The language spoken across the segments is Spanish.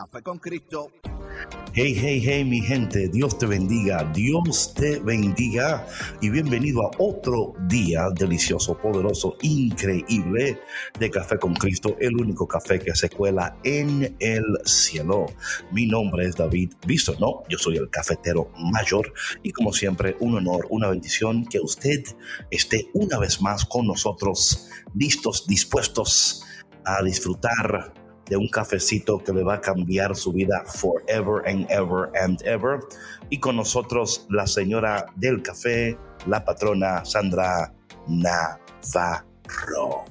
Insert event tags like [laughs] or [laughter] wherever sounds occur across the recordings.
Café con Cristo. Hey, hey, hey, mi gente, Dios te bendiga, Dios te bendiga y bienvenido a otro día delicioso, poderoso, increíble de Café con Cristo, el único café que se cuela en el cielo. Mi nombre es David Visto, no, yo soy el cafetero mayor y como siempre, un honor, una bendición que usted esté una vez más con nosotros, listos, dispuestos a disfrutar de un cafecito que le va a cambiar su vida forever and ever and ever. Y con nosotros la señora del café, la patrona Sandra Navarro.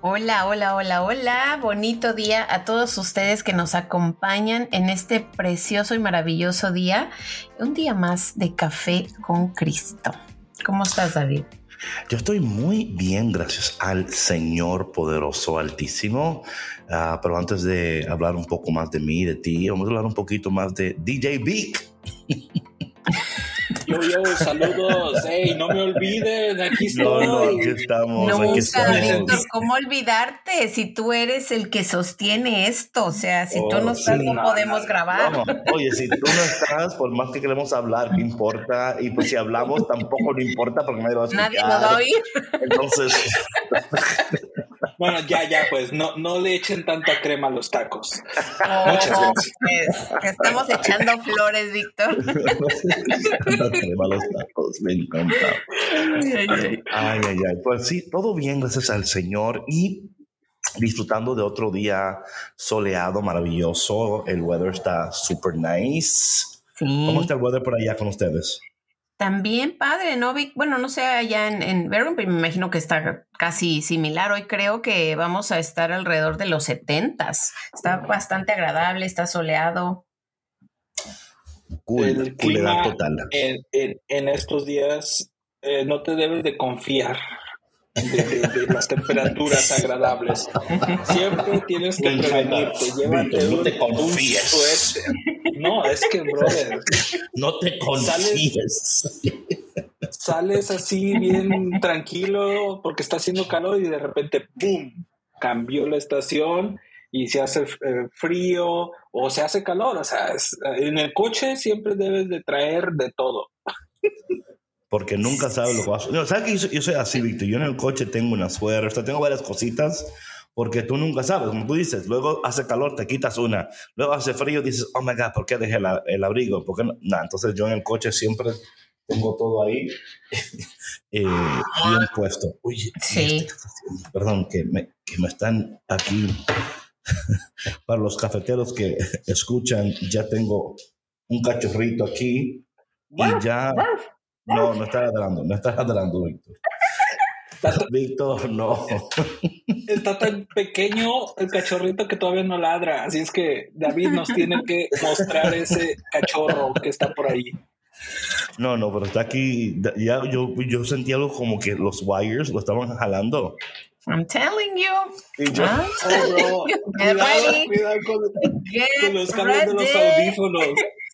Hola, hola, hola, hola. Bonito día a todos ustedes que nos acompañan en este precioso y maravilloso día. Un día más de café con Cristo. ¿Cómo estás, David? Yo estoy muy bien, gracias al Señor poderoso, altísimo. Uh, pero antes de hablar un poco más de mí, de ti, vamos a hablar un poquito más de DJ Vic. [laughs] Yo, yo, saludos. Hey, no me olviden, aquí estoy. No, no, aquí estamos. Nunca, aquí estamos. Víctor, ¿cómo olvidarte si tú eres el que sostiene esto? O sea, si oh, tú no estás, sí, no, no podemos grabar. No, oye, si tú no estás, por más que queremos hablar, ¿qué importa? Y pues si hablamos, tampoco le importa porque nadie lo va a escuchar. Nadie nos va a oír. Entonces. [laughs] Bueno, ya, ya, pues no, no le echen tanta crema a los tacos. Oh, Muchas gracias. Pues, estamos echando flores, Víctor. [laughs] crema [laughs] a los tacos, me encanta. Ay ay, ay. Pues sí, todo bien, gracias al Señor. Y disfrutando de otro día soleado, maravilloso. El weather está super nice. Sí. ¿Cómo está el weather por allá con ustedes? También padre, ¿no? Bueno, no sé allá en, en pero me imagino que está casi similar. Hoy creo que vamos a estar alrededor de los 70. Está bastante agradable, está soleado. Cool, El clima en, en, en, estos días eh, no te debes de confiar de, de, de, las [laughs] temperaturas agradables. Siempre tienes que prevenirte. Llévate no te confíes. un. No, es que, brother. No te confíes. Sales, sales así bien tranquilo porque está haciendo calor y de repente, ¡pum! Cambió la estación y se hace eh, frío o se hace calor. O sea, es, en el coche siempre debes de traer de todo. Porque nunca sabes lo que vas a no, ¿Sabes que yo, yo, soy así, Víctor? Yo en el coche tengo una suerte, tengo varias cositas, porque tú nunca sabes, como tú dices, luego hace calor, te quitas una, luego hace frío, dices, oh my God, ¿por qué dejé la, el abrigo? ¿Por qué no? Nah, entonces yo en el coche siempre tengo todo ahí [laughs] eh, bien puesto. Uy, sí. Perdón, que me, que me están aquí. [laughs] Para los cafeteros que escuchan, ya tengo un cachorrito aquí y ya... No, no estás ladrando, no estás ladrando, Víctor. Víctor, no. Está tan pequeño el cachorrito que todavía no ladra, así es que David nos tiene que mostrar ese cachorro que está por ahí. No, no, pero está aquí. Ya yo, yo sentí algo como que los wires lo estaban jalando. I'm telling you. Y yo, ¿Ah? Oh, bro, cuidado, cuidado con, con los cables de los audífonos.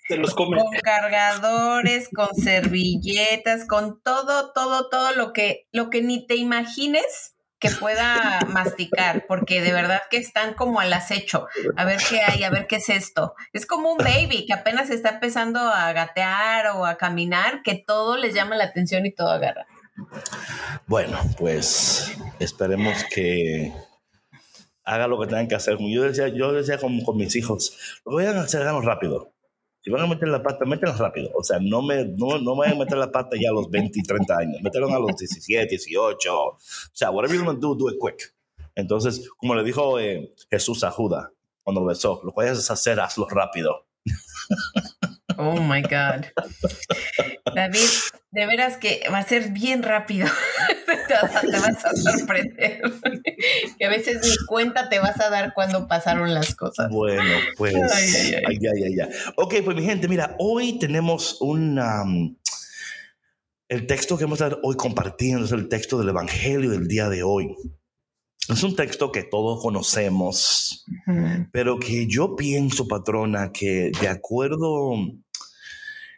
Te los comen. Con cargadores, con servilletas, con todo, todo, todo lo que, lo que ni te imagines que pueda masticar, porque de verdad que están como al acecho. A ver qué hay, a ver qué es esto. Es como un baby que apenas está empezando a gatear o a caminar, que todo les llama la atención y todo agarra. Bueno, pues esperemos que haga lo que tengan que hacer. Yo decía, yo decía con, con mis hijos, lo voy a hacer rápido. Si van a meter la pata, métanla rápido. O sea, no me, no, no me vayan a meter la pata ya a los 20 y 30 años. Métanlo a los 17, 18. O sea, whatever you're going to do, do it quick. Entonces, como le dijo eh, Jesús a Judas cuando lo besó, lo puedes hacer, hazlo rápido. [laughs] Oh my God. David, de veras que va a ser bien rápido. [laughs] te, vas a, sorprender. que a veces ni cuenta te vas a dar cuando pasaron las cosas. Bueno, pues. Ay, ay, ay. ay, Ok, pues mi gente, mira, hoy tenemos un. el texto que vamos a estar hoy compartiendo es el texto del Evangelio del día de hoy. Es un texto que todos conocemos, pero que yo pienso, patrona, que de acuerdo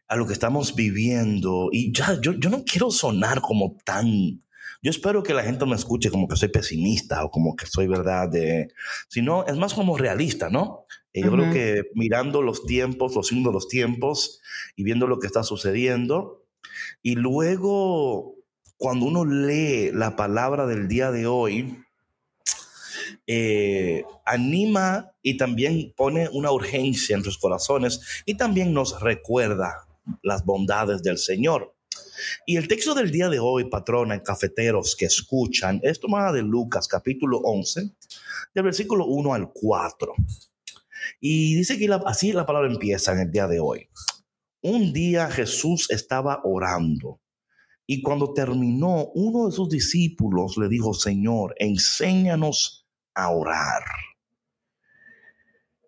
a lo que estamos viviendo, y ya, yo, yo no quiero sonar como tan... Yo espero que la gente me escuche como que soy pesimista o como que soy verdad, de, sino es más como realista, ¿no? Y yo creo que mirando los tiempos, los signos de los tiempos y viendo lo que está sucediendo, y luego cuando uno lee la palabra del día de hoy, eh, anima y también pone una urgencia en tus corazones y también nos recuerda las bondades del Señor. Y el texto del día de hoy, patrona, cafeteros que escuchan, es tomada de Lucas capítulo 11, del versículo 1 al 4. Y dice que así la palabra empieza en el día de hoy. Un día Jesús estaba orando y cuando terminó, uno de sus discípulos le dijo, Señor, enséñanos a orar.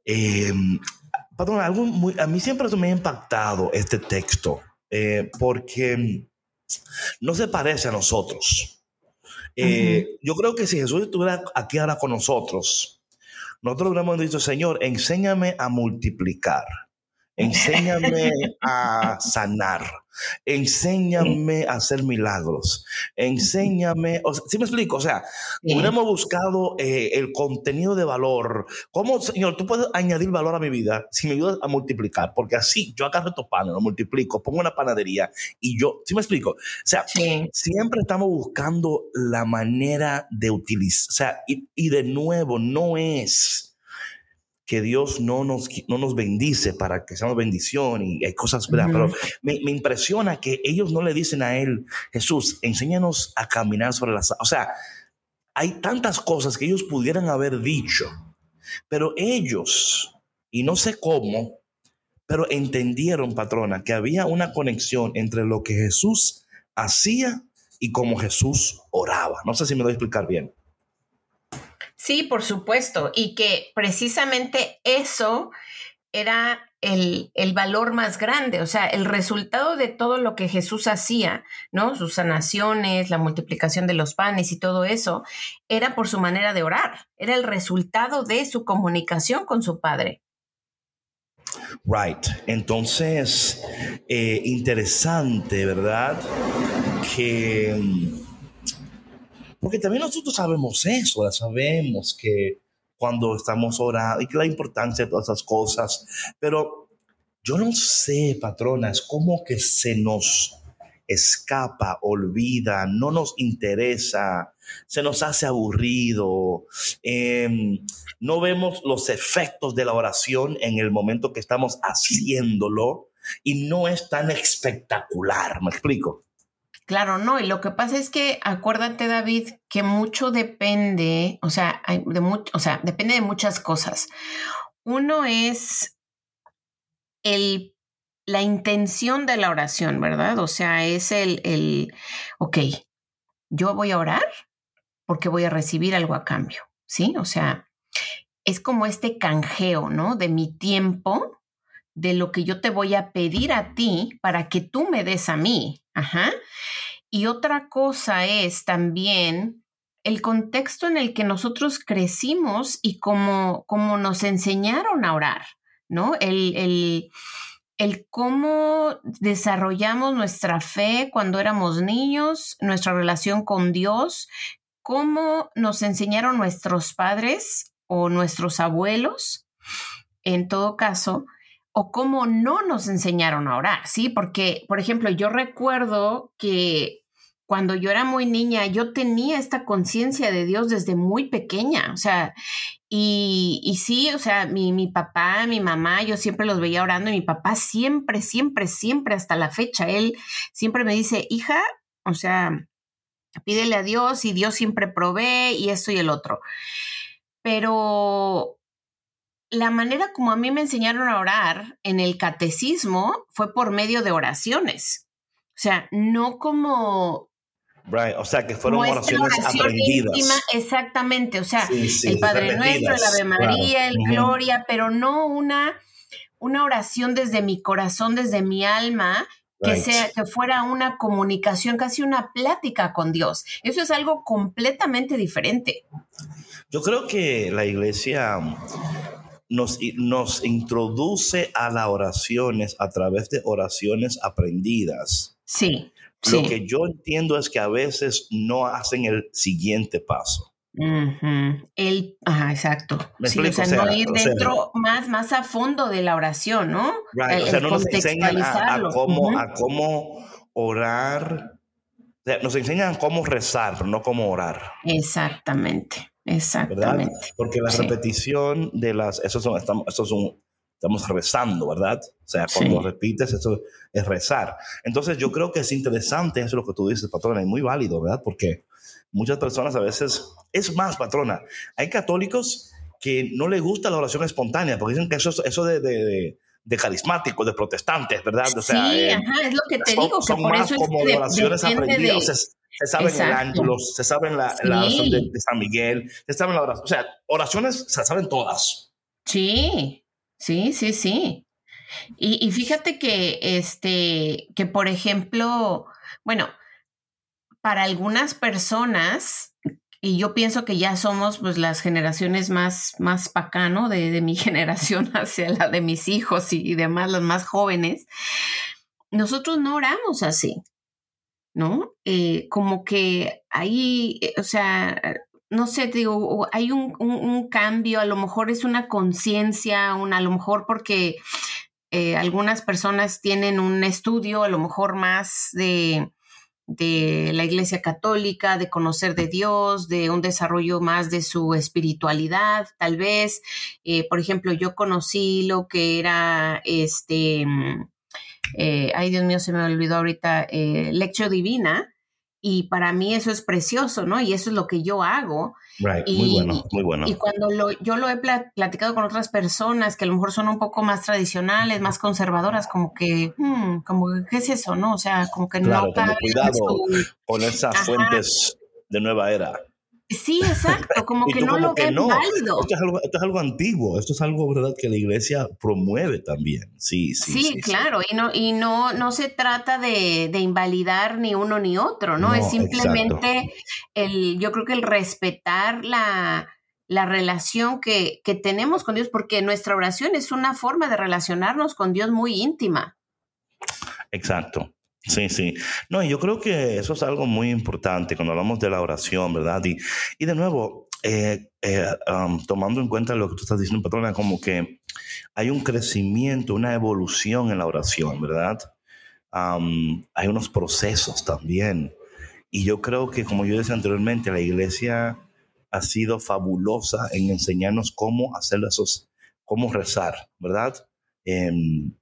Eh, algo a mí siempre me ha impactado este texto, eh, porque no se parece a nosotros. Eh, yo creo que si Jesús estuviera aquí ahora con nosotros, nosotros hubiéramos dicho, Señor, enséñame a multiplicar, enséñame [laughs] a sanar, enséñame a hacer milagros, enséñame, o ¿sí me explico? O sea, hubiéramos buscado eh, el contenido de valor. ¿Cómo, Señor, tú puedes añadir valor a mi vida si me ayudas a multiplicar? Porque así yo agarro estos panes, lo multiplico, pongo una panadería y yo, ¿sí me explico? O sea, siempre estamos buscando la manera de utilizar, o sea, y, y de nuevo, no es que Dios no nos, no nos bendice para que seamos bendición y hay cosas, pero me, me, impresiona que ellos no le dicen a él, Jesús, enséñanos a caminar sobre las... O sea, hay tantas cosas que ellos pudieran haber dicho, pero ellos, y no sé cómo, pero entendieron, patrona, que había una conexión entre lo que Jesús hacía y cómo Jesús oraba. No sé si me doy a explicar bien. Sí, por supuesto, y que precisamente eso era el, valor más grande, o sea, el resultado de todo lo que Jesús hacía, ¿no? Sus sanaciones, la multiplicación de los panes y todo eso, era por su manera de orar, era el resultado de su comunicación con su Padre. Right, entonces, eh, interesante, ¿verdad? Que porque también nosotros sabemos eso, sabemos que cuando estamos orando y que la importancia de todas esas cosas, pero yo no sé, patrona, es como que se nos escapa, olvida, no nos interesa, se nos hace aburrido, em, no vemos los efectos de la oración en el momento que estamos haciéndolo y no es tan espectacular, ¿me explico? Claro, no, y lo que pasa es que acuérdate, David, que mucho depende, o sea, de mucho, o sea, depende de muchas cosas. Uno es el, la intención de la oración, ¿verdad? O sea, es el, el, ok, yo voy a orar porque voy a recibir algo a cambio, ¿sí? O sea, es como este canjeo, ¿no? De mi tiempo, de lo que yo te voy a pedir a ti para que tú me des a mí. Ajá. Y otra cosa es también el contexto en el que nosotros crecimos y cómo, nos enseñaron a orar, ¿no? El, el, el, cómo desarrollamos nuestra fe cuando éramos niños, nuestra relación con Dios, cómo nos enseñaron nuestros padres o nuestros abuelos, en todo caso, o cómo no nos enseñaron a orar, ¿sí? Porque, por ejemplo, yo recuerdo que cuando yo era muy niña, yo tenía esta conciencia de Dios desde muy pequeña, o sea, y, sí, o sea, mi, mi, papá, mi mamá, yo siempre los veía orando y mi papá siempre, siempre, siempre hasta la fecha, él siempre me dice, hija, o sea, pídele a Dios y Dios siempre provee y esto y el otro. Pero la manera como a mí me enseñaron a orar en el catecismo fue por medio de oraciones. O sea, no como Right, o sea, que fueron oraciones aprendidas. exactamente, o sea, el Padre Nuestro, el Ave María, el Gloria, pero no una, una oración desde mi corazón, desde mi alma, que, sea, que fuera una comunicación, casi una plática con Dios. Eso es algo completamente diferente. Yo creo que la iglesia nos, nos introduce a las oraciones a través de oraciones aprendidas. Sí. Lo que yo entiendo es que a veces no hacen el siguiente paso. El, ajá, exacto. sí, o sea, no ir dentro más, más a fondo de la oración, ¿no? o sea, no nos enseñan a, cómo, a cómo orar. O sea, nos enseñan cómo rezar, pero no cómo orar. Exactamente, exactamente. Porque la repetición de las, eso son, estamos, eso son estamos rezando, ¿verdad? O sea, cuando repites, eso es rezar. Entonces, yo creo que es interesante eso lo que tú dices, patrona, y muy válido, ¿verdad? Porque muchas personas a veces, es más, patrona, hay católicos que no les gusta la oración espontánea, porque dicen que eso, eso de, de, de carismáticos, de protestantes, ¿verdad? O sea, sí, eh, ajá, es lo que te digo, que son por más eso como es oraciones aprendidas. Se, saben el ángelos, se saben la, la oración de, de, San Miguel, se saben la oración, o sea, oraciones se saben todas. Sí, Sí, sí, sí. Y, fíjate que, este, que por ejemplo, bueno, para algunas personas, y yo pienso que ya somos pues las generaciones más, más pacano de, de mi [laughs] generación hacia la de mis hijos y, demás, los más jóvenes, nosotros no oramos así, ¿no? Eh, como que ahí, eh, o sea, no sé, digo, hay un, cambio, a lo mejor es una conciencia, a lo mejor porque eh, algunas personas tienen un estudio, a lo mejor más de, de la Iglesia Católica, de conocer de Dios, de un desarrollo más de su espiritualidad, tal vez. Eh, por ejemplo, yo conocí lo que era este, eh, ay Dios mío, se me olvidó ahorita, Lección Divina, y para mí eso es precioso, ¿no? Y eso es lo que yo hago. y, muy bueno, muy bueno. Y cuando lo, yo lo he platicado con otras personas que a lo mejor son un poco más tradicionales, más conservadoras, como que, hmm, como ¿qué es eso, no? O sea, como que no... Claro, cuidado con esas fuentes de nueva era. Sí, exacto, como [laughs] que no lo ven válido. Esto es, algo, esto es, algo, antiguo, esto es algo, ¿verdad?, que la iglesia promueve también. Sí, sí. Sí, sí claro, y no, y no, no se trata de, de, invalidar ni uno ni otro, ¿no? es simplemente el, yo creo que el respetar la, la relación que, que tenemos con Dios, porque nuestra oración es una forma de relacionarnos con Dios muy íntima. Exacto. Sí, sí. No, yo creo que eso es algo muy importante cuando hablamos de la oración, ¿verdad? Y, y de nuevo, eh, eh, tomando en cuenta lo que tú estás diciendo, patrona, como que hay un crecimiento, una evolución en la oración, ¿verdad? Um, hay unos procesos también. Y yo creo que, como yo decía anteriormente, la iglesia ha sido fabulosa en enseñarnos cómo hacer esos, cómo rezar, ¿verdad? Em,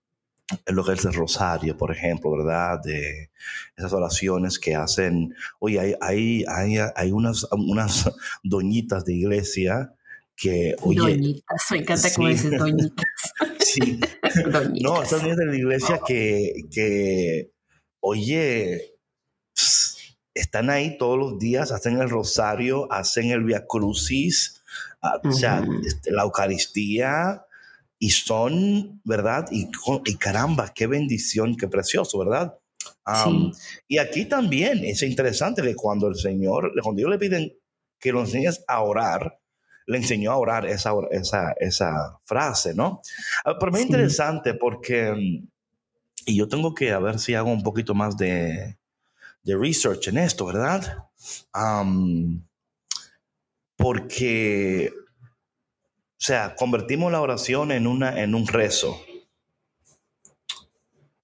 lo que es el rosario, por ejemplo, ¿verdad? De esas oraciones que hacen, oye, hay, hay, hay, hay unas, unas doñitas de iglesia que, oye... Doñitas, me encanta cómo dices doñitas. [laughs] sí. [laughs] doñitas. No, esas doñitas de la iglesia que, que, oye, están ahí todos los días, hacen el rosario, hacen el Via Crucis, ah, o sea, este, la Eucaristía, y son, ¿verdad? Y, y, caramba, qué bendición, qué precioso, ¿verdad? Y aquí también es interesante que cuando el Señor, cuando Dios le piden que lo enseñes a orar, le enseñó a orar esa, esa, esa frase, ¿no? Ah, pero me es interesante porque, y yo tengo que a ver si hago un poquito más de, de research en esto, ¿verdad? porque sea, convertimos la oración en, una, en un rezo.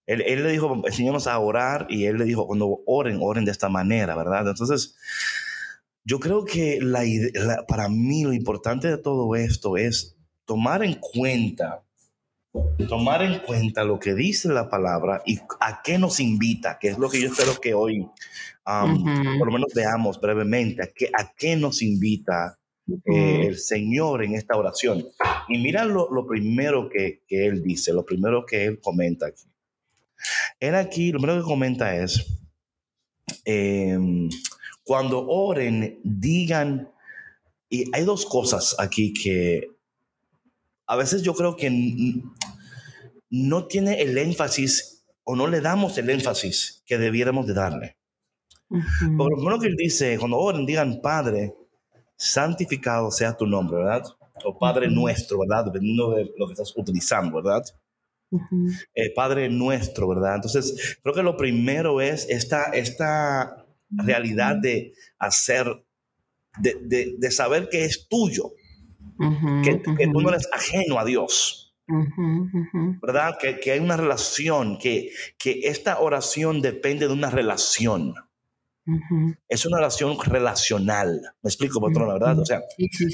Él, le dijo, enseñamos a orar y él le dijo, cuando oren, oren de esta manera, ¿verdad? Entonces, yo creo que la, para mí lo importante de todo esto es tomar en cuenta tomar en cuenta lo que dice la palabra y a qué nos invita, que es lo que yo espero que hoy um, por lo menos veamos brevemente, a qué, a qué nos invita eh, el Señor en esta oración. Y mira lo, primero que, que, Él dice, lo primero que Él comenta aquí. Él aquí, lo primero que comenta es, em, cuando oren, digan, y hay dos cosas aquí que a veces yo creo que no tiene el énfasis o no le damos el énfasis que debiéramos de darle. Lo primero que él dice, cuando oren, digan, Padre, santificado sea tu nombre, ¿verdad? O Padre nuestro, ¿verdad? Dependiendo de lo que estás utilizando, ¿verdad? Eh, Padre nuestro, ¿verdad? Entonces, creo que lo primero es esta, esta realidad de hacer, de, de, saber que es tuyo, que, que, tú no eres ajeno a Dios. ¿Verdad? Que, que, hay una relación, que, que esta oración depende de una relación. Es una oración relacional. Me explico, patrona, ¿verdad? O sea,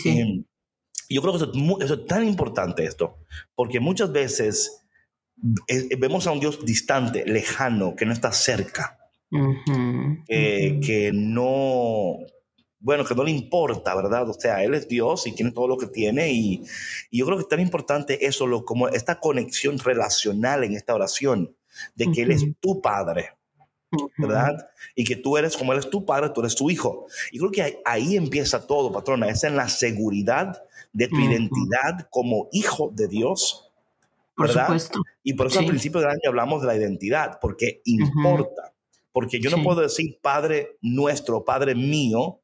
em, yo creo que eso es, tan importante esto, porque muchas veces eh, vemos a un Dios distante, lejano, que no está cerca, que no, bueno, que no le importa, ¿verdad? O sea, Él es Dios y tiene todo lo que tiene y, yo creo que es tan importante eso, lo, como esta conexión relacional en esta oración, de que Él es tu Padre, ¿verdad? Y que tú eres como Él es tu Padre, tú eres tu Hijo. Y creo que ahí, empieza todo, patrona, es en la seguridad de tu identidad como hijo de Dios. ¿verdad? Por supuesto. Y por eso al principio del año hablamos de la identidad, porque importa. Porque yo no puedo decir Padre nuestro, Padre mío,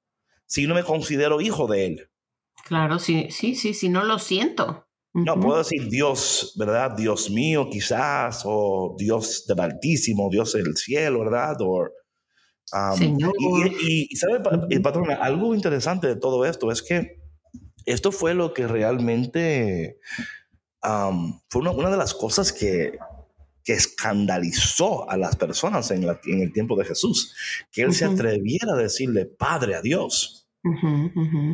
si no me considero hijo de Él. Claro, sí, sí, sí, si no lo siento. No, puedo decir Dios, ¿verdad? Dios mío, quizás, o Dios del Altísimo, Dios del cielo, ¿verdad? O, Señor. Y, y, ¿sabe, patrón? Algo interesante de todo esto es que esto fue lo que realmente fue una, de las cosas que, que escandalizó a las personas en, en, el tiempo de Jesús, que él se atreviera a decirle Padre a Dios.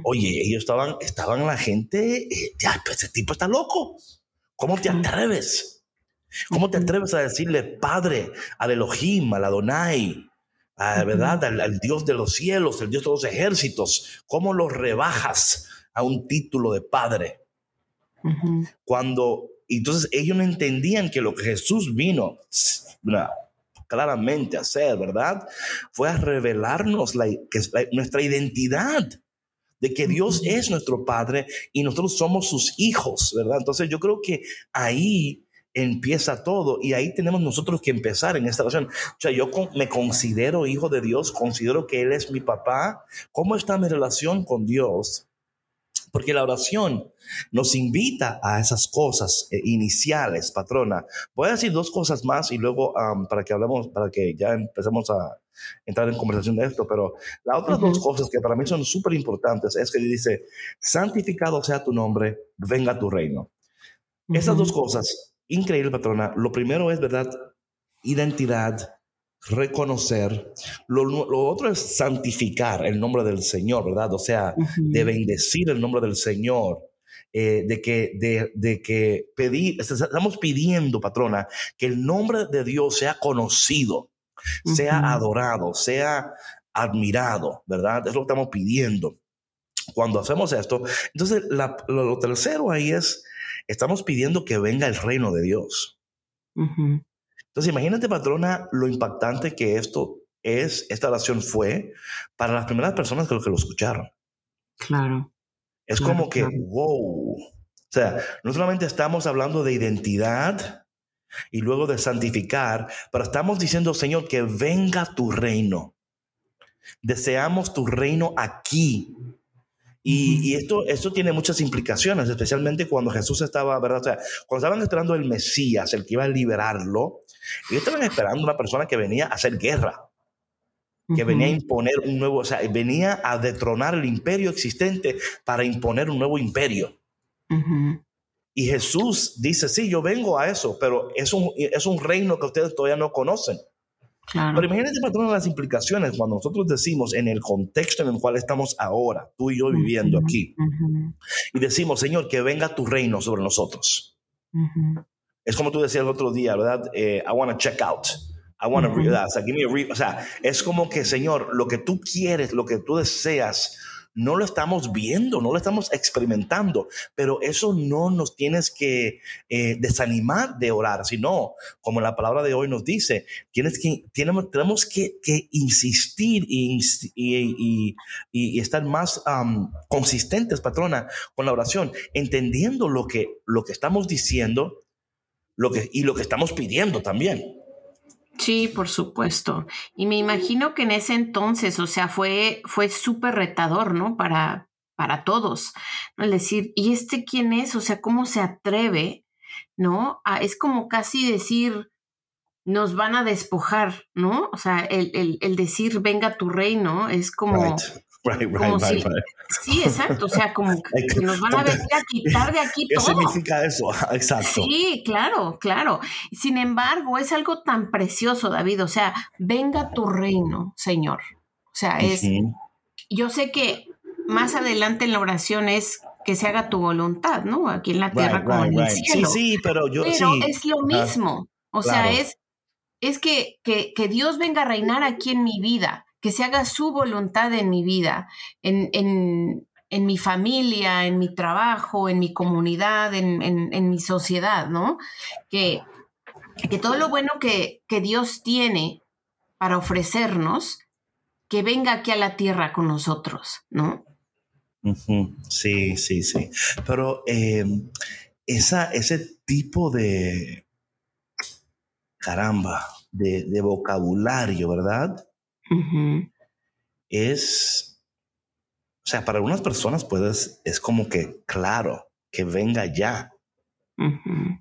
Oye, ellos estaban, estaban la gente, eh, ya, pues, ese tipo está loco. ¿Cómo te atreves? ¿Cómo te atreves a decirle Padre al Elohim, al Adonai, a, ¿verdad? Al, Dios de los cielos, el Dios de los ejércitos? ¿Cómo lo rebajas a un título de Padre? Cuando, entonces ellos no entendían que lo que Jesús vino, claramente hacer, ¿verdad? Fue a revelarnos la, que nuestra identidad de que Dios es nuestro Padre y nosotros somos sus hijos, ¿verdad? Entonces yo creo que ahí empieza todo y ahí tenemos nosotros que empezar en esta relación. O sea, yo me considero hijo de Dios, considero que Él es mi papá. ¿Cómo está mi relación con Dios? Porque la oración nos invita a esas cosas eh, iniciales, patrona. Voy a decir dos cosas más y luego para que hablemos, para que ya empecemos a entrar en conversación de esto, pero las otras dos cosas que para mí son súper importantes es que dice, santificado sea tu nombre, venga tu reino. Esas dos cosas, increíble, patrona. Lo primero es, ¿verdad? Identidad reconocer. Lo, otro es santificar el nombre del Señor, ¿verdad? O sea, de bendecir el nombre del Señor. Eh, de que, de, que pedir, estamos pidiendo, patrona, que el nombre de Dios sea conocido, sea adorado, sea admirado, ¿verdad? Es lo que estamos pidiendo. Cuando hacemos esto, entonces lo, tercero ahí es, estamos pidiendo que venga el reino de Dios. Entonces, imagínate, patrona, lo impactante que esto es, esta oración fue para las primeras personas que lo, que lo escucharon. Claro. Es como que, wow. O sea, no solamente estamos hablando de identidad y luego de santificar, pero estamos diciendo, Señor, que venga tu reino. Deseamos tu reino aquí y, esto, esto tiene muchas implicaciones, especialmente cuando Jesús estaba, ¿verdad? O sea, cuando estaban esperando el Mesías, el que iba a liberarlo, ellos estaban esperando una persona que venía a hacer guerra, que venía a imponer un nuevo, o sea, venía a detronar el imperio existente para imponer un nuevo imperio. Y Jesús dice, sí, yo vengo a eso, pero es un, es un reino que ustedes todavía no conocen. Pero imagínate, patrón, las implicaciones cuando nosotros decimos en el contexto en el cual estamos ahora, tú y yo viviendo aquí, y decimos, Señor, que venga tu reino sobre nosotros. es como tú decías el otro día, ¿verdad? Eh, I want to check out. I want to read that. O sea, give me a read. O sea, es como que, Señor, lo que tú quieres, lo que tú deseas, no lo estamos viendo, no lo estamos experimentando, pero eso no nos tienes que eh, desanimar de orar, sino, como la palabra de hoy nos dice, tienes que, tenemos, tenemos que, insistir y, estar más consistentes, patrona, con la oración, entendiendo lo que, lo que estamos diciendo lo que, y lo que estamos pidiendo también. Sí, por supuesto. Y me imagino que en ese entonces, o sea, fue, fue súper retador, ¿no? Para, para todos. ¿no? Decir, ¿y este quién es? O sea, ¿cómo se atreve? ¿No? es como casi decir, nos van a despojar, ¿no? O sea, el, el, decir, venga tu reino, es como... right, right, Sí, exacto. O sea, como [laughs] que nos van a venir a quitar de aquí todo. ¿Qué significa eso? Exacto. Sí, claro, claro. Sin embargo, es algo tan precioso, David. O sea, venga tu reino, Señor. O sea, es. Yo sé que más adelante en la oración es que se haga tu voluntad, ¿no? Aquí en la tierra como en el cielo. Sí, sí, pero yo. Pero es lo mismo. o sea, es, es que, que, que Dios venga a reinar aquí en mi vida que se haga su voluntad en mi vida, en, en, mi familia, en mi trabajo, en mi comunidad, en, en mi sociedad, ¿no? Que, que todo lo bueno que, que, Dios tiene para ofrecernos, que venga aquí a la tierra con nosotros, ¿no? Sí, sí, sí. Pero eh, esa, ese tipo de, caramba, de, de vocabulario, ¿verdad? Es, o sea, para algunas personas puedes, es como que, claro, que venga ya.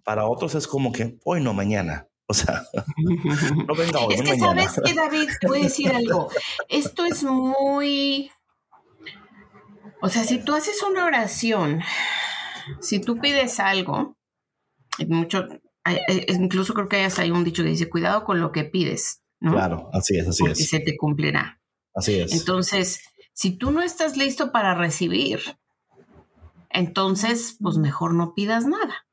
Para otros es como que, hoy no, mañana. O sea, [laughs] no venga hoy. Es que sabes que David, voy a decir algo. Esto es muy. O sea, si tú haces una oración, si tú pides algo, mucho, incluso creo que hay un dicho que dice: cuidado con lo que pides. Claro, así es, así es. Y se te cumplirá. Así es. Entonces, si tú no estás listo para recibir, entonces, pues mejor no pidas nada.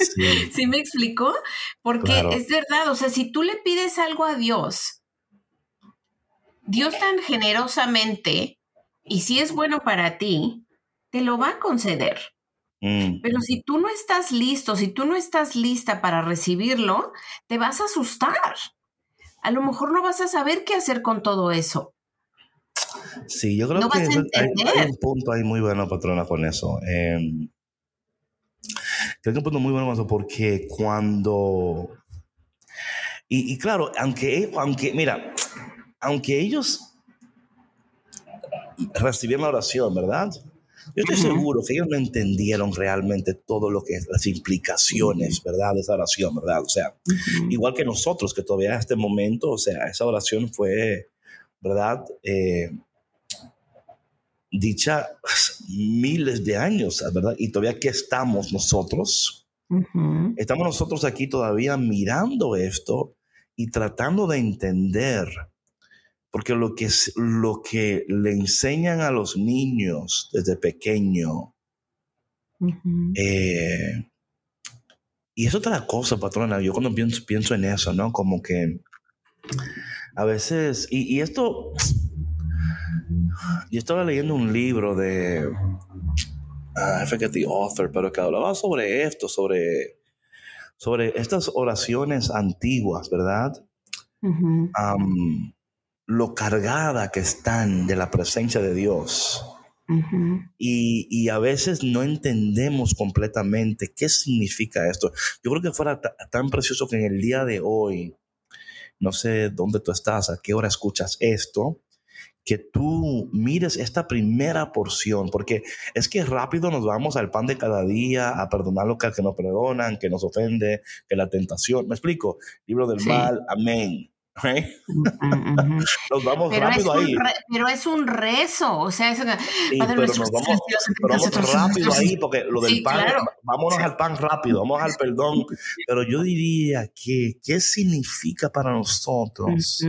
Sí. [laughs] me explico? Porque es verdad, o sea, si tú le pides algo a Dios, Dios tan generosamente, y si es bueno para ti, te lo va a conceder. Mm. Pero si tú no estás listo, si tú no estás lista para recibirlo, te vas a asustar. A lo mejor no vas a saber qué hacer con todo eso. Sí, yo creo que hay, un punto ahí muy bueno, patrona, con eso. Em, creo que un punto muy bueno eso porque cuando... Y, claro, aunque, aunque, mira, aunque ellos recibieron la oración, ¿verdad? Yo estoy seguro que ellos no entendieron realmente todo lo que es las implicaciones, ¿verdad? De esa oración, ¿verdad? O sea, igual que nosotros, que todavía en este momento, o sea, esa oración fue, ¿verdad? Eh, dicha miles de años, ¿verdad? Y todavía aquí estamos nosotros. Estamos nosotros aquí todavía mirando esto y tratando de entender porque lo que, lo que le enseñan a los niños desde pequeño, eh, y es otra cosa, patrona, yo cuando pienso, pienso en eso, ¿no? Como que a veces, y, esto, yo estaba leyendo un libro de, ah, I forget the author, pero que hablaba sobre esto, sobre, sobre estas oraciones antiguas, ¿verdad? Lo cargada que están de la presencia de Dios. y, a veces no entendemos completamente qué significa esto. Yo creo que fuera tan precioso que en el día de hoy, no sé dónde tú estás, a qué hora escuchas esto, que tú mires esta primera porción, porque es que rápido nos vamos al pan de cada día, a perdonar lo que, que nos perdonan, que nos ofende, que la tentación. ¿Me explico? Libro del mal, amén. [laughs] Nos vamos rápido ahí. pero es un rezo, o sea, pero nos vamos, rápido ahí, porque lo del pan, vámonos al pan rápido, vamos al perdón. Pero yo diría que, ¿qué significa para nosotros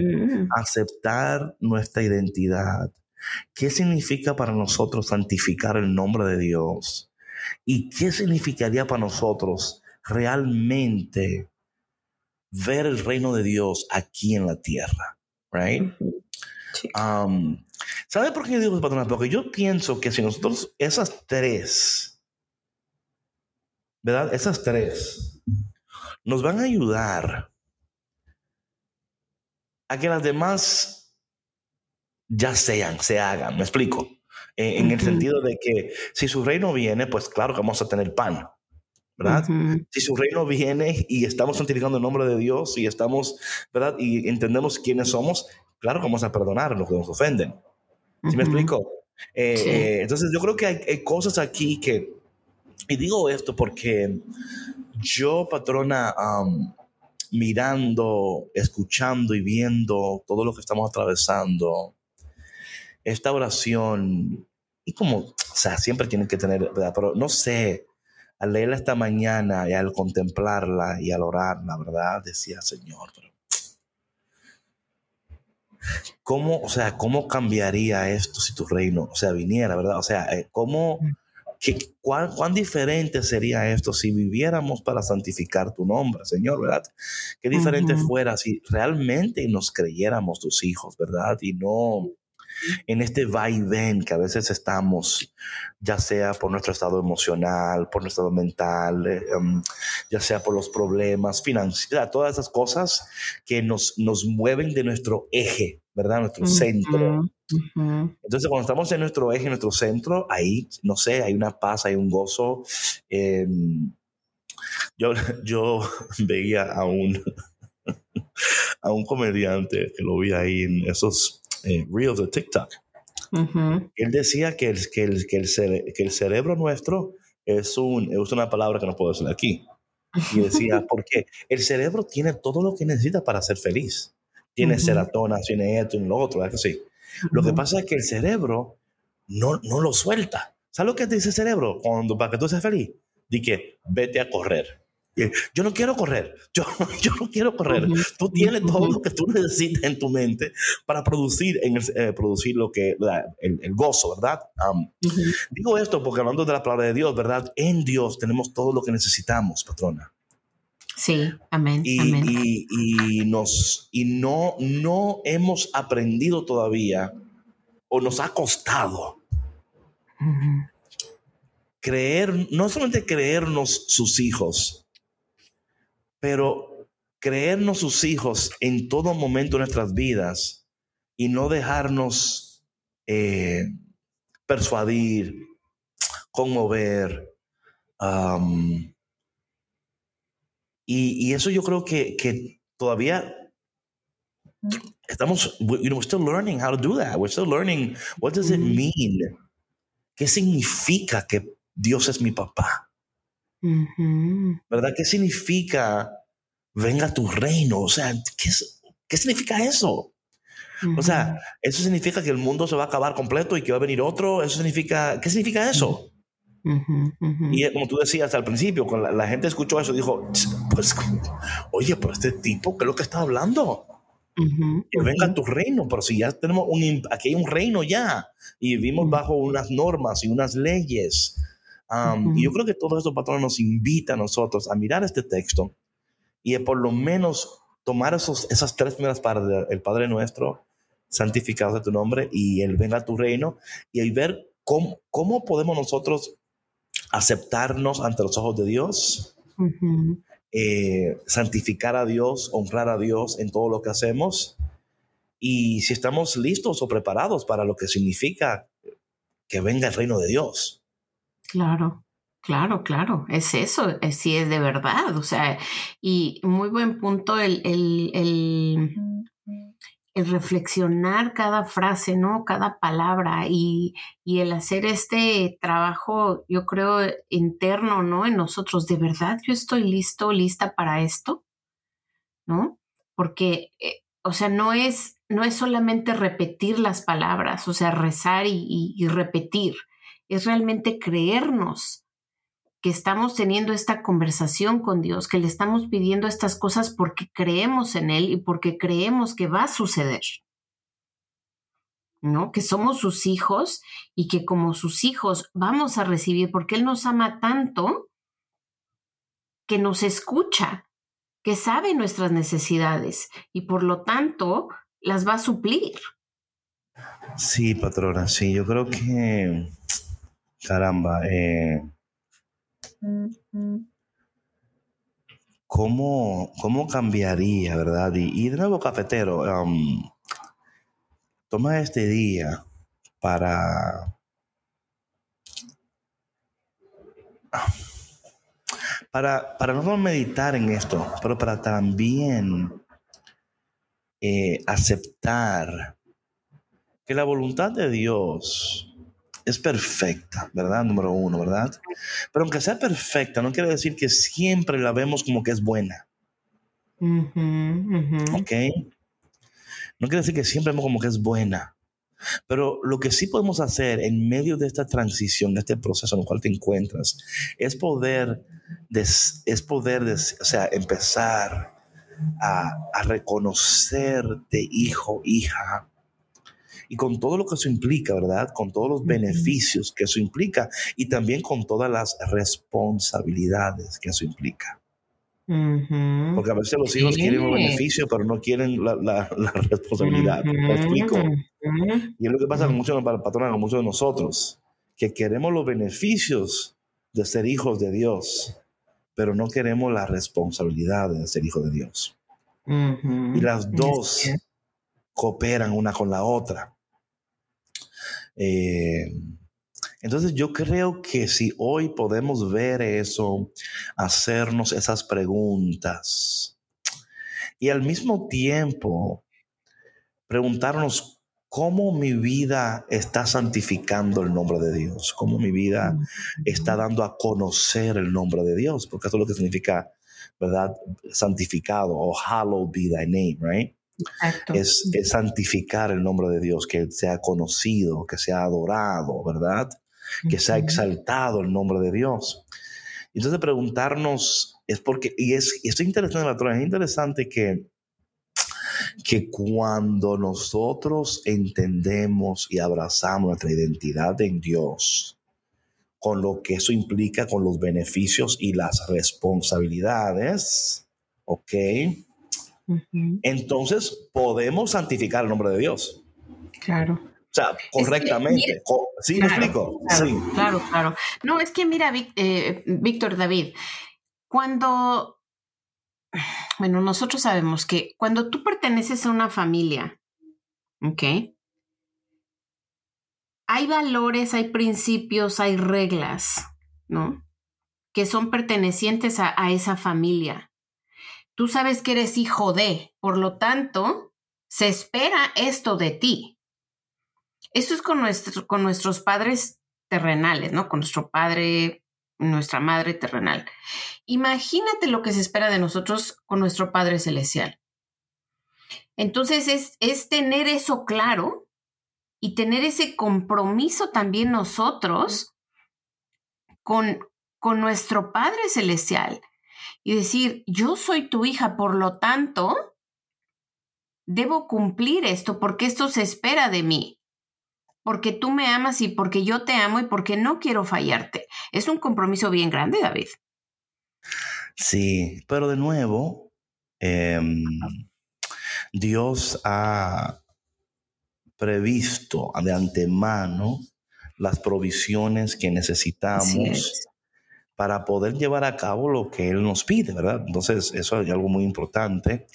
aceptar nuestra identidad? ¿Qué significa para nosotros santificar el nombre de Dios? ¿Y qué significaría para nosotros realmente ver el reino de Dios aquí en la tierra, right? Um, ¿Sabe por qué digo eso, Porque yo pienso que si nosotros, esas tres, ¿verdad? Esas tres nos van a ayudar a que las demás ya sean, se hagan, me explico. Eh, en el sentido de que si su reino viene, pues claro que vamos a tener pan, ¿verdad? Si su reino viene y estamos santificando el nombre de Dios y estamos, ¿verdad? Y entendemos quiénes somos, claro que vamos a perdonar a los que nos ofenden. ¿Sí me explico? Eh, eh, entonces yo creo que hay, cosas aquí que, y digo esto porque yo, patrona, mirando, escuchando y viendo todo lo que estamos atravesando, esta oración, y como, o sea, siempre tienen que tener, ¿verdad? Pero no sé, al leerla esta mañana y al contemplarla y al orarla, ¿verdad? Decía, Señor, pero ¿cómo, o sea, cómo cambiaría esto si tu reino, o sea, viniera, ¿verdad? O sea, eh, ¿cómo, cuán, cuán, diferente sería esto si viviéramos para santificar tu nombre, Señor, ¿verdad? Qué diferente fuera si realmente nos creyéramos tus hijos, ¿verdad? Y no en este vaivén que a veces estamos, ya sea por nuestro estado emocional, por nuestro estado mental, eh, em, ya sea por los problemas financieros, todas esas cosas que nos, nos mueven de nuestro eje, ¿verdad? Nuestro centro. Entonces, cuando estamos en nuestro eje, en nuestro centro, ahí, no sé, hay una paz, hay un gozo. Em, yo, [laughs] yo [laughs] veía a un, [laughs] a un comediante que lo vi ahí en esos eh, reels de TikTok. Él decía que el, que, el, que, el que el cerebro nuestro es, un, es una palabra que no puedo decir aquí. Y decía, [laughs] porque el cerebro tiene todo lo que necesita para ser feliz. Tiene serotonina, tiene esto, y lo otro, ¿verdad que sí? Lo que pasa es que el cerebro no, no lo suelta. ¿Sabes lo que te dice el cerebro cuando, para que tú seas feliz? Di que vete a correr. Yo no quiero correr, [laughs] yo, yo no quiero correr. Tú tienes todo lo que tú necesitas en tu mente para producir, en eh, producir lo que, el, gozo, ¿verdad? Digo esto porque hablando de la palabra de Dios, ¿verdad? En Dios tenemos todo lo que necesitamos, patrona. Sí, amén. Y, amén. y, nos, y no, no hemos aprendido todavía o nos ha costado creer, no solamente creernos sus hijos, pero creernos sus hijos en todo momento de nuestras vidas y no dejarnos eh, persuadir, conmover. y, eso yo creo que, que todavía estamos, you know, we're still learning how to do that. We're still learning what does it mean. ¿Qué significa que Dios es mi papá? ¿Verdad? ¿Qué significa venga tu reino? O sea, ¿qué, qué significa eso? O sea, eso significa que el mundo se va a acabar completo y que va a venir otro. Eso significa, ¿qué significa eso? Y como tú decías al principio, cuando la, gente escuchó eso, dijo, pues, oye, pero este tipo, ¿qué es lo que está hablando? Que venga tu reino, pero si ya tenemos un, aquí hay un reino ya y vivimos bajo unas normas y unas leyes y yo creo que todo esto, patrón, nos invita a nosotros a mirar este texto y por lo menos tomar esos, esas tres primeras partes, el Padre Nuestro, santificado de tu nombre y el venga a tu reino, y ver cómo, cómo podemos nosotros aceptarnos ante los ojos de Dios, eh, santificar a Dios, honrar a Dios en todo lo que hacemos, y si estamos listos o preparados para lo que significa que venga el reino de Dios. Claro, claro, claro, es eso, es, sí es de verdad, o sea, y muy buen punto el, el, el, el reflexionar cada frase, ¿no? Cada palabra y, y, el hacer este trabajo, yo creo, interno, ¿no? En nosotros, ¿de verdad yo estoy listo, lista para esto? ¿No? Porque, eh, o sea, no es, no es solamente repetir las palabras, o sea, rezar y, y repetir es realmente creernos que estamos teniendo esta conversación con Dios, que le estamos pidiendo estas cosas porque creemos en Él y porque creemos que va a suceder. ¿No? Que somos sus hijos y que como sus hijos vamos a recibir, porque Él nos ama tanto que nos escucha, que sabe nuestras necesidades y por lo tanto las va a suplir. Sí, patrona, sí, yo creo que, caramba, eh, ¿cómo, ¿cómo cambiaría, verdad? Y, de nuevo, cafetero, um, toma este día para... Para, para no meditar en esto, pero para también eh, aceptar que la voluntad de Dios es perfecta, ¿verdad? Número uno, ¿verdad? Pero aunque sea perfecta, no quiere decir que siempre la vemos como que es buena. ¿Ok? No quiere decir que siempre vemos como que es buena. Pero lo que sí podemos hacer en medio de esta transición, de este proceso en el cual te encuentras, es poder, es poder o sea, empezar a, a reconocerte hijo, hija, y con todo lo que eso implica, ¿verdad? Con todos los beneficios que eso implica y también con todas las responsabilidades que eso implica. Porque a veces los hijos quieren los beneficios, pero no quieren la, [laughs] responsabilidad. ¿Me explico? Y es lo que pasa con muchos patrones, con muchos de nosotros, que queremos los beneficios de ser hijos de Dios, pero no queremos la responsabilidad de ser hijos de Dios. Y las dos cooperan una con la otra. Eh, entonces yo creo que si hoy podemos ver eso, hacernos esas preguntas y al mismo tiempo preguntarnos cómo mi vida está santificando el nombre de Dios, cómo mi vida está dando a conocer el nombre de Dios, porque eso es lo que significa, ¿verdad? Santificado o hallowed be thy name, right? Es, santificar el nombre de Dios, que sea conocido, que sea adorado, ¿verdad? Que sea exaltado el nombre de Dios. Entonces preguntarnos, es porque, y es, y esto es interesante, es interesante que, que cuando nosotros entendemos y abrazamos nuestra identidad en Dios, con lo que eso implica, con los beneficios y las responsabilidades, ¿ok? Entonces podemos santificar el nombre de Dios. Claro. O sea, correctamente. ¿Sí me explico? Claro, sí. Claro, claro. No, es que mira, eh, Víctor David, cuando, bueno, nosotros sabemos que cuando tú perteneces a una familia, ¿ok? Hay valores, hay principios, hay reglas, ¿no? Que son pertenecientes a esa familia tú sabes que eres hijo de, por lo tanto, se espera esto de ti. Eso es con, nuestro, con nuestros padres terrenales, ¿no? Con nuestro padre, nuestra madre terrenal. Imagínate lo que se espera de nosotros con nuestro Padre Celestial. Entonces es, es tener eso claro y tener ese compromiso también nosotros con, con nuestro Padre Celestial y decir, yo soy tu hija, por lo tanto, debo cumplir esto porque esto se espera de mí, porque tú me amas y porque yo te amo y porque no quiero fallarte. Es un compromiso bien grande, David. Sí, pero de nuevo, em, Dios ha previsto de antemano las provisiones que necesitamos para poder llevar a cabo lo que Él nos pide, ¿verdad? Entonces, eso es algo muy importante.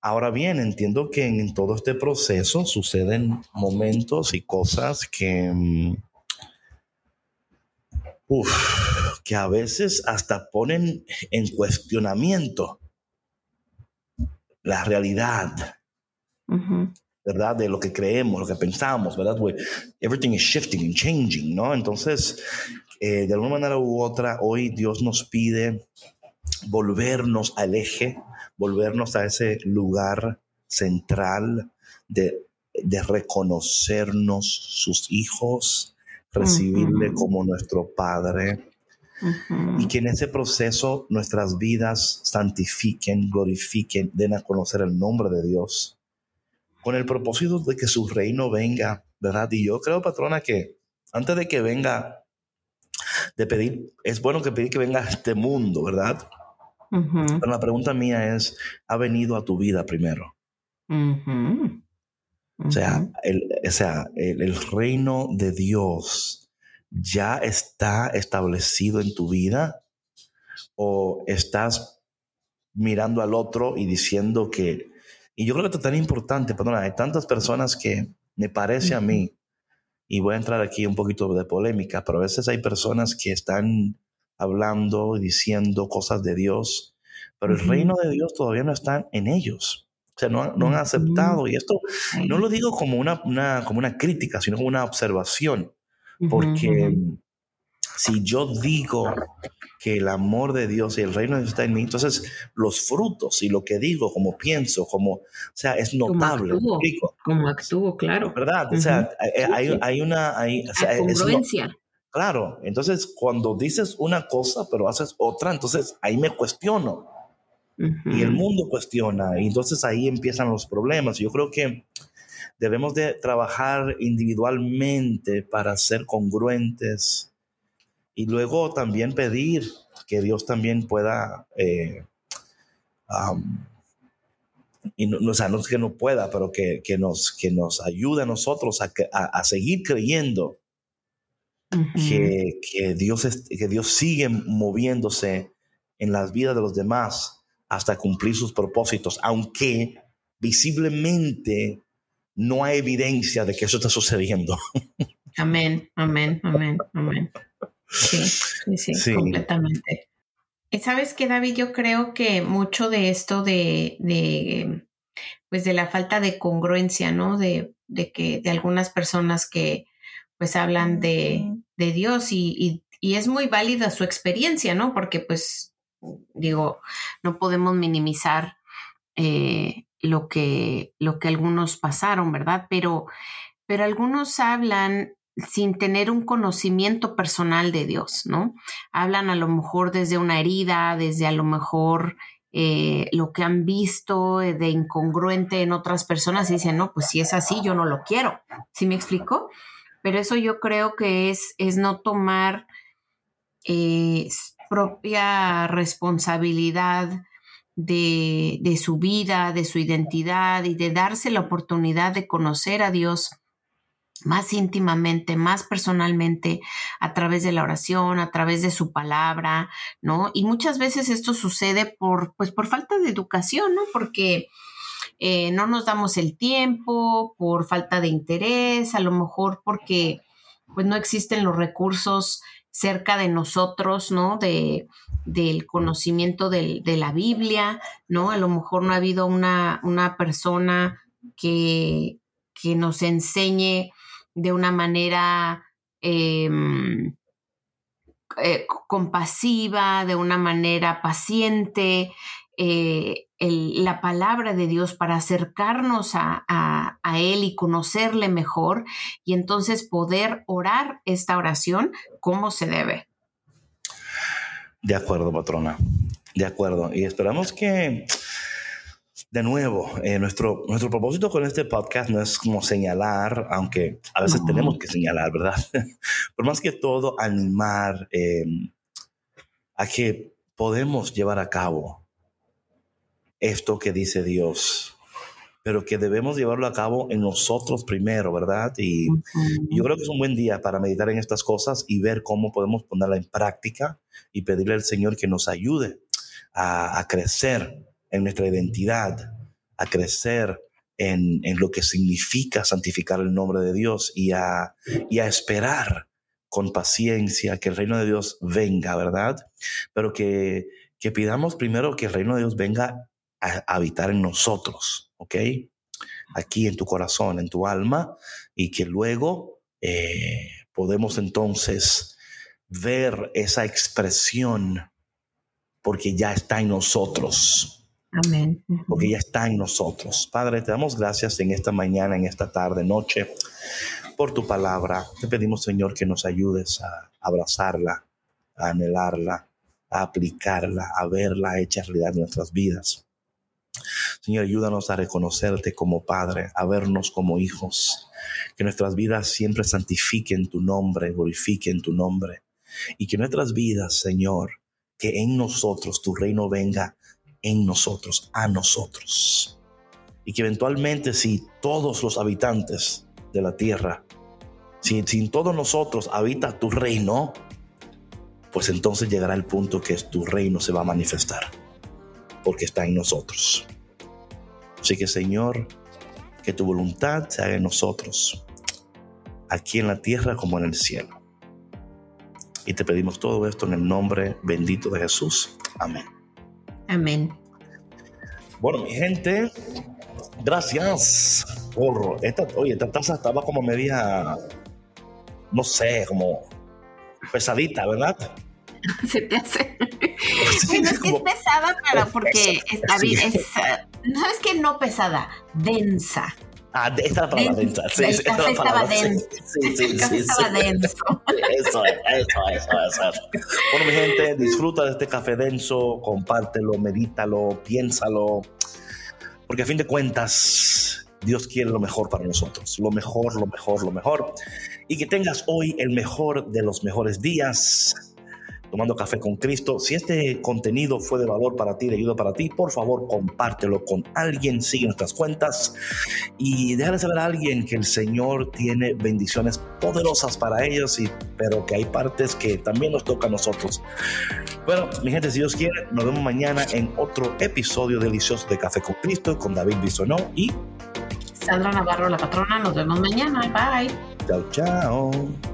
Ahora bien, entiendo que en todo este proceso suceden momentos y cosas que, mm, que a veces hasta ponen en cuestionamiento la realidad, ¿verdad? De lo que creemos, lo que pensamos, ¿verdad? Everything is shifting and changing, ¿no? Entonces, eh, de alguna manera u otra, hoy Dios nos pide volvernos al eje, volvernos a ese lugar central de, reconocernos sus hijos, recibirle como nuestro Padre. Y que en ese proceso nuestras vidas santifiquen, glorifiquen, den a conocer el nombre de Dios, con el propósito de que su reino venga, ¿verdad? Y yo creo, patrona, que antes de que venga de pedir, es bueno que pedir que venga a [laughs] este mundo, ¿verdad? Pero la pregunta mía es, ¿ha venido a tu vida primero? O sea, el, o sea el, reino de Dios ya está establecido en tu vida o estás mirando al otro y diciendo que, y yo creo que esto es tan importante, perdona, hay tantas personas que me parece a mí, y voy a entrar aquí un poquito de polémica, pero a veces hay personas que están hablando y diciendo cosas de Dios, pero el reino de Dios todavía no está en ellos. O sea, no, han aceptado. Y esto no lo digo como una, como una crítica, sino como una observación. Porque si yo digo que el amor de Dios y el reino de Dios está en mí, entonces los frutos y lo que digo, como pienso, como, o sea, es notable. Como actúo, claro. ¿Verdad? O sea, hay, hay, una... Hay, congruencia. claro, entonces cuando dices una cosa pero haces otra, entonces ahí me cuestiono. Y el mundo cuestiona, y entonces ahí empiezan los problemas. Yo creo que debemos de trabajar individualmente para ser congruentes y luego también pedir que Dios también pueda, eh, y no, o sea, no es que no pueda, pero que, nos, que nos ayude a nosotros a, a, seguir creyendo que, que, Dios que Dios sigue moviéndose en las vidas de los demás hasta cumplir sus propósitos, aunque visiblemente no hay evidencia de que eso está sucediendo. [laughs] Amén, amén, amén, amén. Sí, sí, sí, completamente. ¿Sabes qué, David? Yo creo que mucho de esto de, de pues de la falta de congruencia, ¿no? De, de, que de algunas personas que pues hablan de, de Dios y, y, y, es muy válida su experiencia, ¿no? Porque pues digo, no podemos minimizar eh, lo, que, lo que algunos pasaron, ¿verdad? Pero, pero algunos hablan sin tener un conocimiento personal de Dios, ¿no? Hablan a lo mejor desde una herida, desde a lo mejor eh, lo que han visto de incongruente en otras personas y dicen, no, pues si es así, yo no lo quiero. ¿Sí me explico? Pero eso yo creo que es, es no tomar eh, propia responsabilidad de, de, su vida, de su identidad y de darse la oportunidad de conocer a Dios más íntimamente, más personalmente, a través de la oración, a través de su palabra, ¿no? Y muchas veces esto sucede por, pues, por falta de educación, ¿no? Porque eh, no nos damos el tiempo, por falta de interés, a lo mejor porque, pues, no existen los recursos cerca de nosotros, ¿no? De, del conocimiento de la Biblia, ¿no? A lo mejor no ha habido una, una persona que, que, nos enseñe de una manera em, eh, compasiva, de una manera paciente, eh, la palabra de Dios para acercarnos a, Él y conocerle mejor y entonces poder orar esta oración como se debe. De acuerdo, patrona. De acuerdo. Y esperamos que, de nuevo, eh, nuestro, nuestro propósito con este podcast no es como señalar, aunque a veces tenemos que señalar, ¿verdad? [laughs] Pero más que todo, animar eh, a que podemos llevar a cabo esto que dice Dios, pero que debemos llevarlo a cabo en nosotros primero, ¿verdad? Y yo creo que es un buen día para meditar en estas cosas y ver cómo podemos ponerla en práctica y pedirle al Señor que nos ayude a, crecer en nuestra identidad, a crecer en, lo que significa santificar el nombre de Dios y a, y a esperar con paciencia que el reino de Dios venga, ¿verdad? Pero que, que pidamos primero que el reino de Dios venga habitar en nosotros, ¿ok? Aquí en tu corazón, en tu alma, y que luego eh, podemos entonces ver esa expresión porque ya está en nosotros. Amén. Porque ya está en nosotros. Padre, te damos gracias en esta mañana, en esta tarde, noche, por tu palabra. Te pedimos, Señor, que nos ayudes a abrazarla, a anhelarla, a aplicarla, a verla hecha realidad en nuestras vidas. Señor, ayúdanos a reconocerte como Padre, a vernos como hijos. Que nuestras vidas siempre santifiquen tu nombre, glorifiquen tu nombre. Y que nuestras vidas, Señor, que en nosotros tu reino venga en nosotros, a nosotros. Y que eventualmente si todos los habitantes de la tierra, si, sin todos nosotros habita tu reino, pues entonces llegará el punto que tu reino se va a manifestar, porque está en nosotros. Así que Señor, que tu voluntad se haga en nosotros, aquí en la tierra como en el cielo. Y te pedimos todo esto en el nombre bendito de Jesús. Amén. Amén. Bueno, mi gente, gracias por esta. Oye, esta taza estaba como media, no sé, como pesadita, ¿verdad? [laughs] Se te hace. bueno, es que es pesada, pero porque está bien. Es, no es que no pesada, densa. Ah, esta la palabra densa. Sí, el café estaba denso. Sí, sí, el café sí, estaba denso. Es, eso es, eso es, eso es. Bueno, mi gente, disfruta de este café denso, compártelo, medítalo, piénsalo, porque a fin de cuentas, Dios quiere lo mejor para nosotros, lo mejor, lo mejor, lo mejor. Y que tengas hoy el mejor de los mejores días. Tomando café con Cristo. Si este contenido fue de valor para ti, de ayuda para ti, por favor compártelo con alguien, sigue nuestras cuentas y déjale saber a alguien que el Señor tiene bendiciones poderosas para ellos, y, pero que hay partes que también nos toca a nosotros. Bueno, mi gente, si Dios quiere, nos vemos mañana en otro episodio delicioso de Café con Cristo con David Bisonó y Sandra Navarro, la patrona. Nos vemos mañana. Bye. chao, chao.